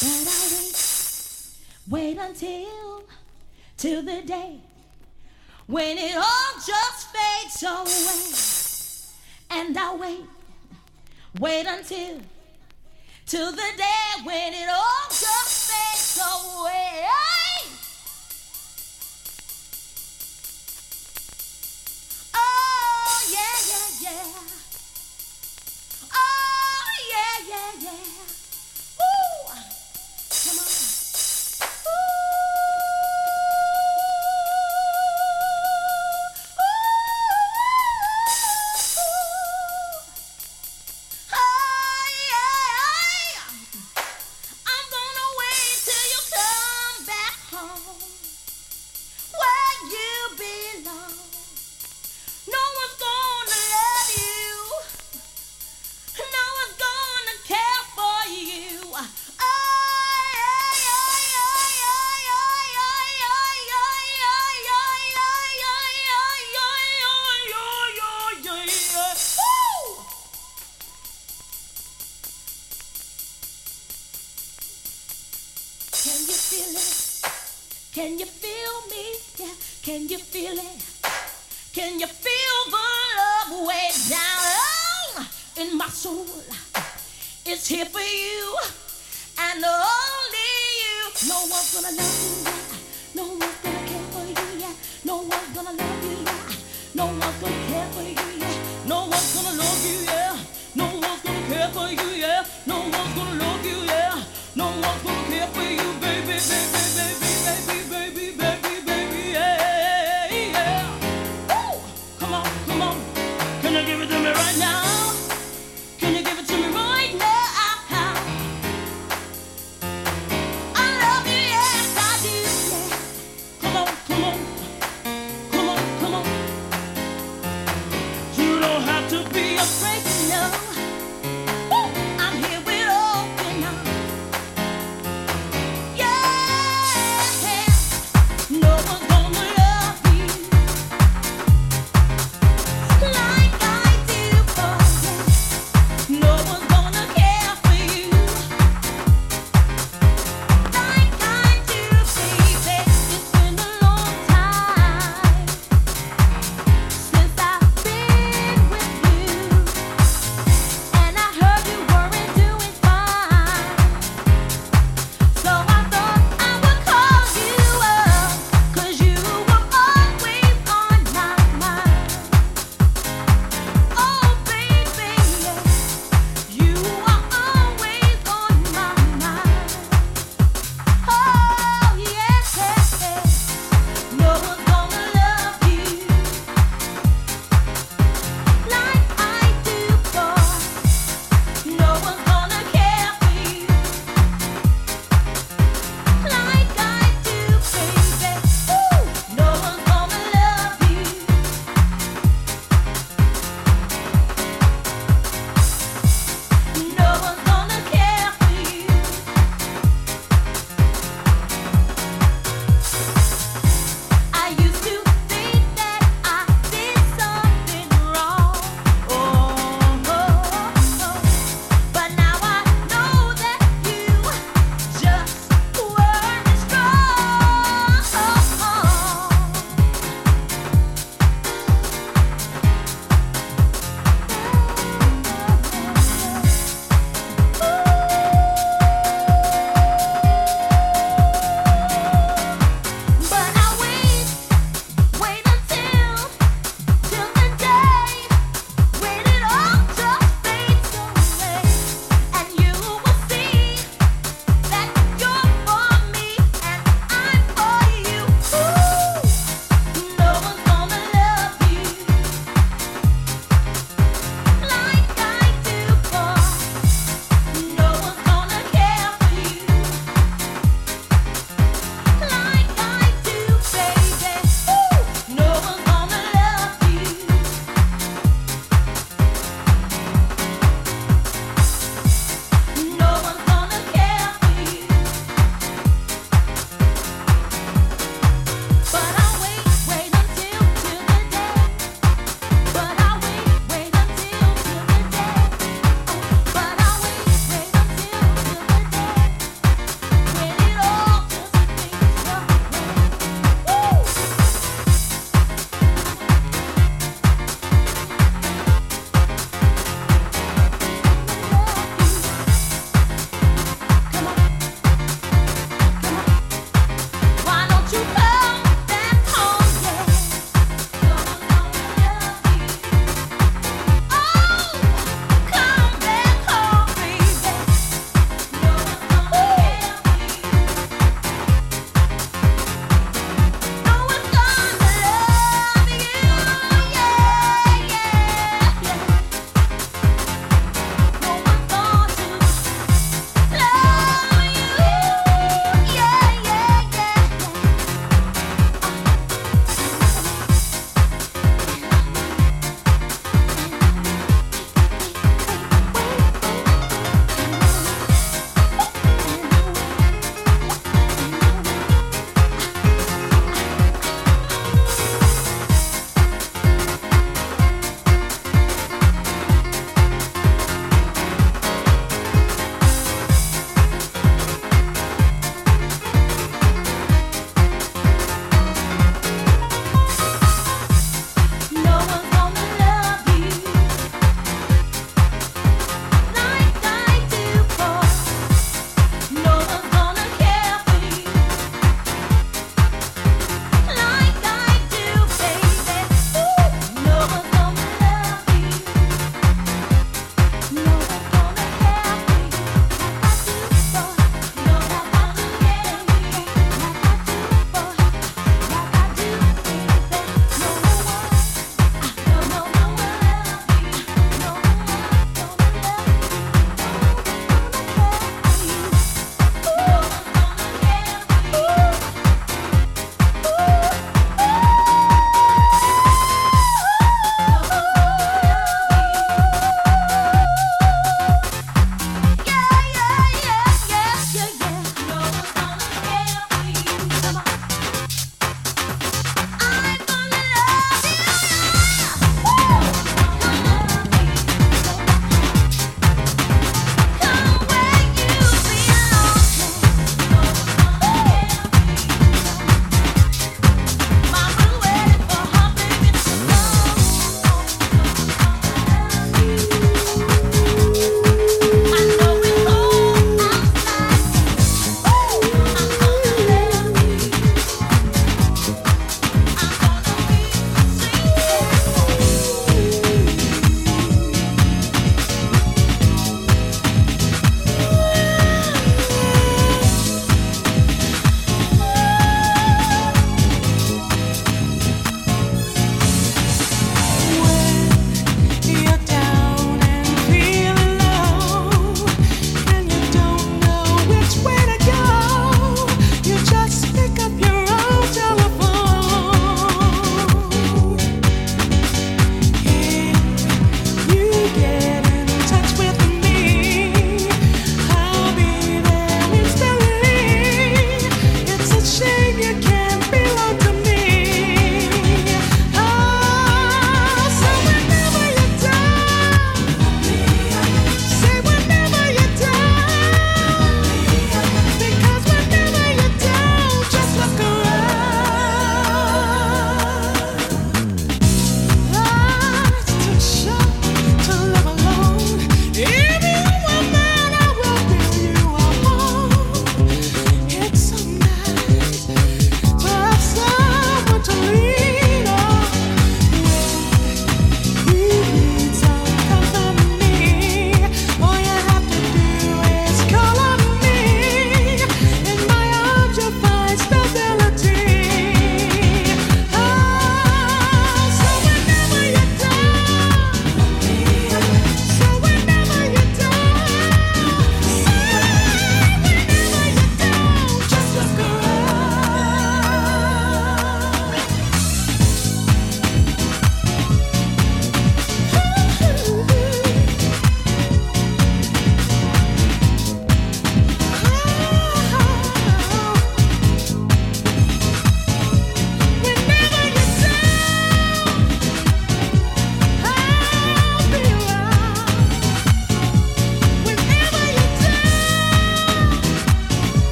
But I wait, wait until, till the day when it all just fades away. And I wait, wait until, till the day when it all just fades away. now.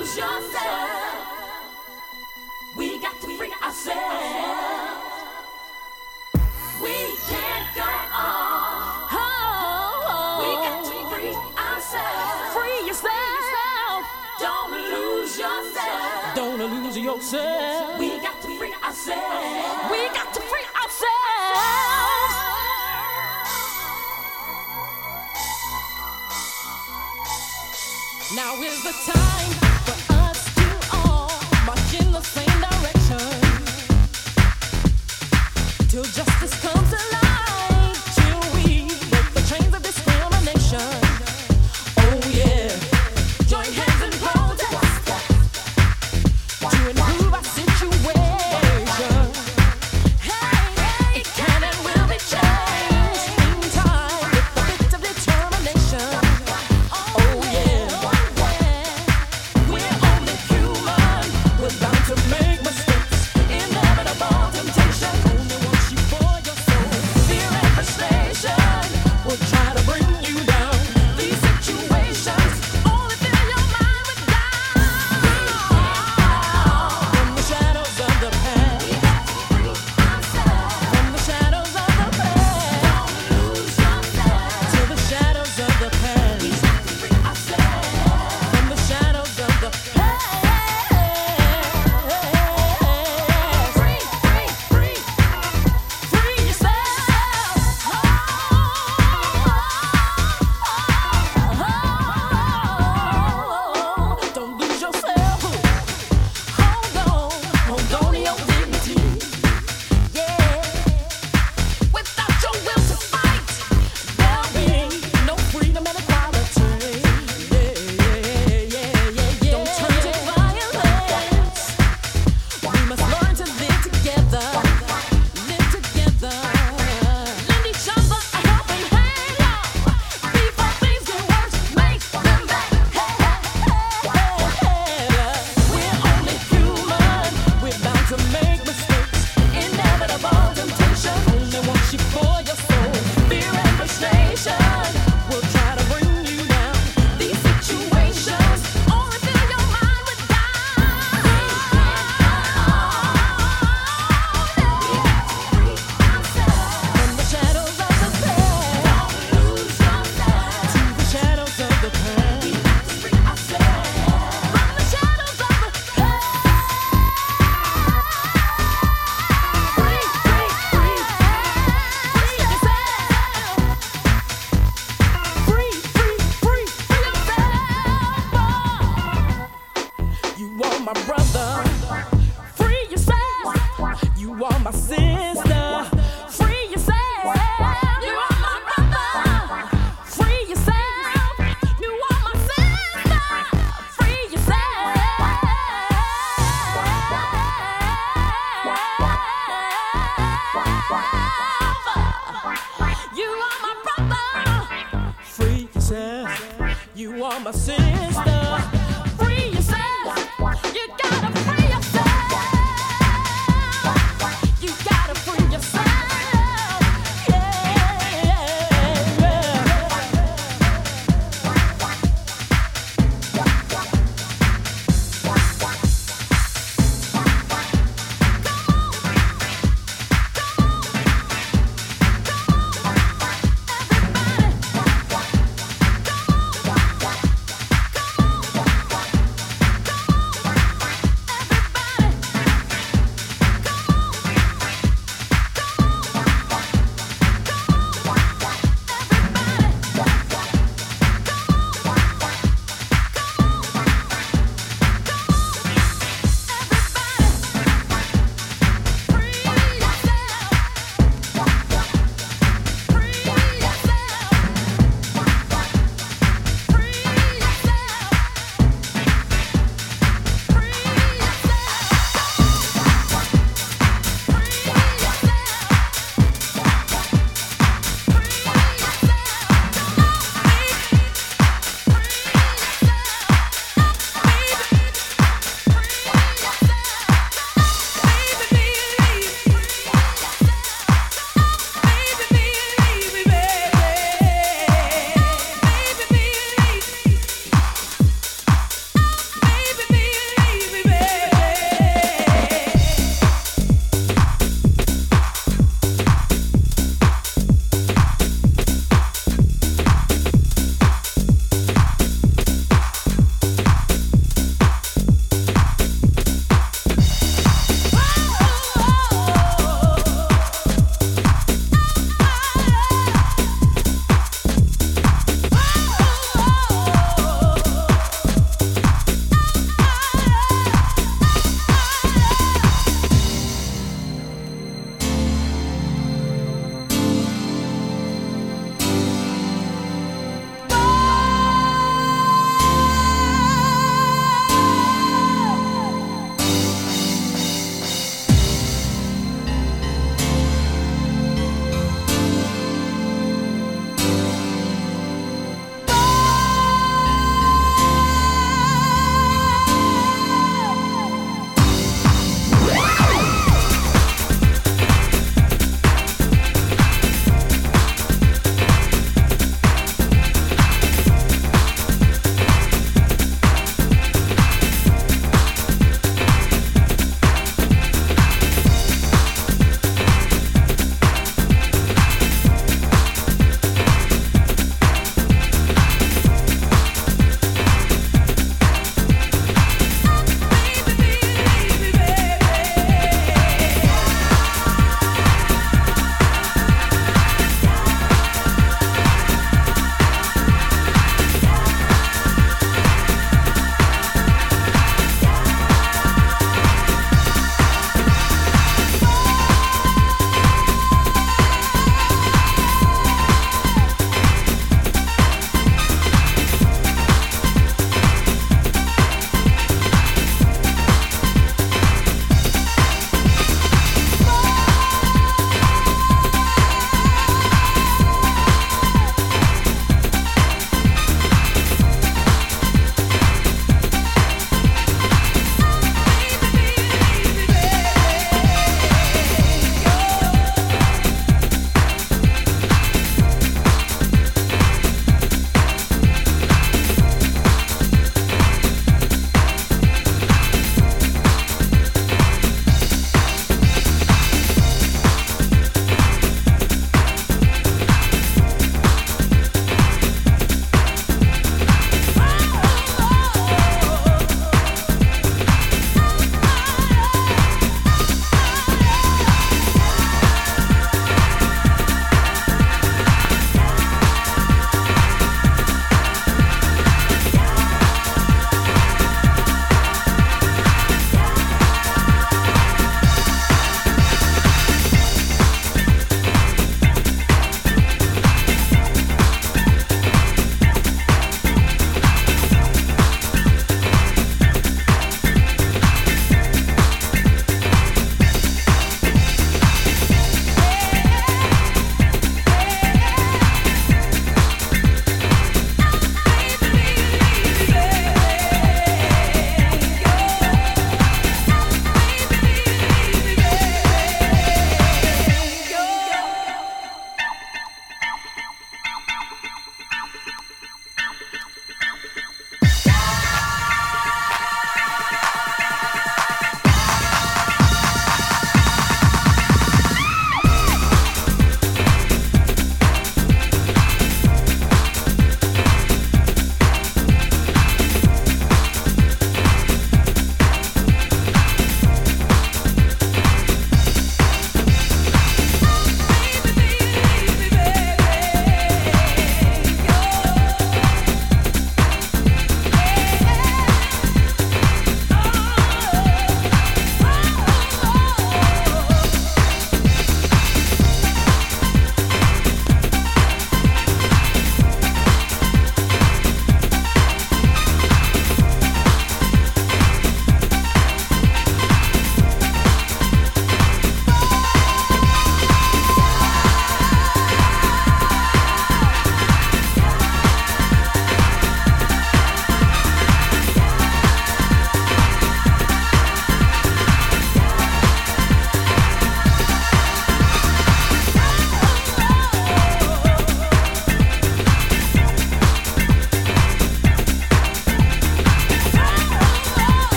lose yourself. We got to free ourselves. We can't go on. Oh, we got to free ourselves. Free yourself. Don't lose yourself. Don't lose yourself. We got to free ourselves. We got to free ourselves. Now is the time.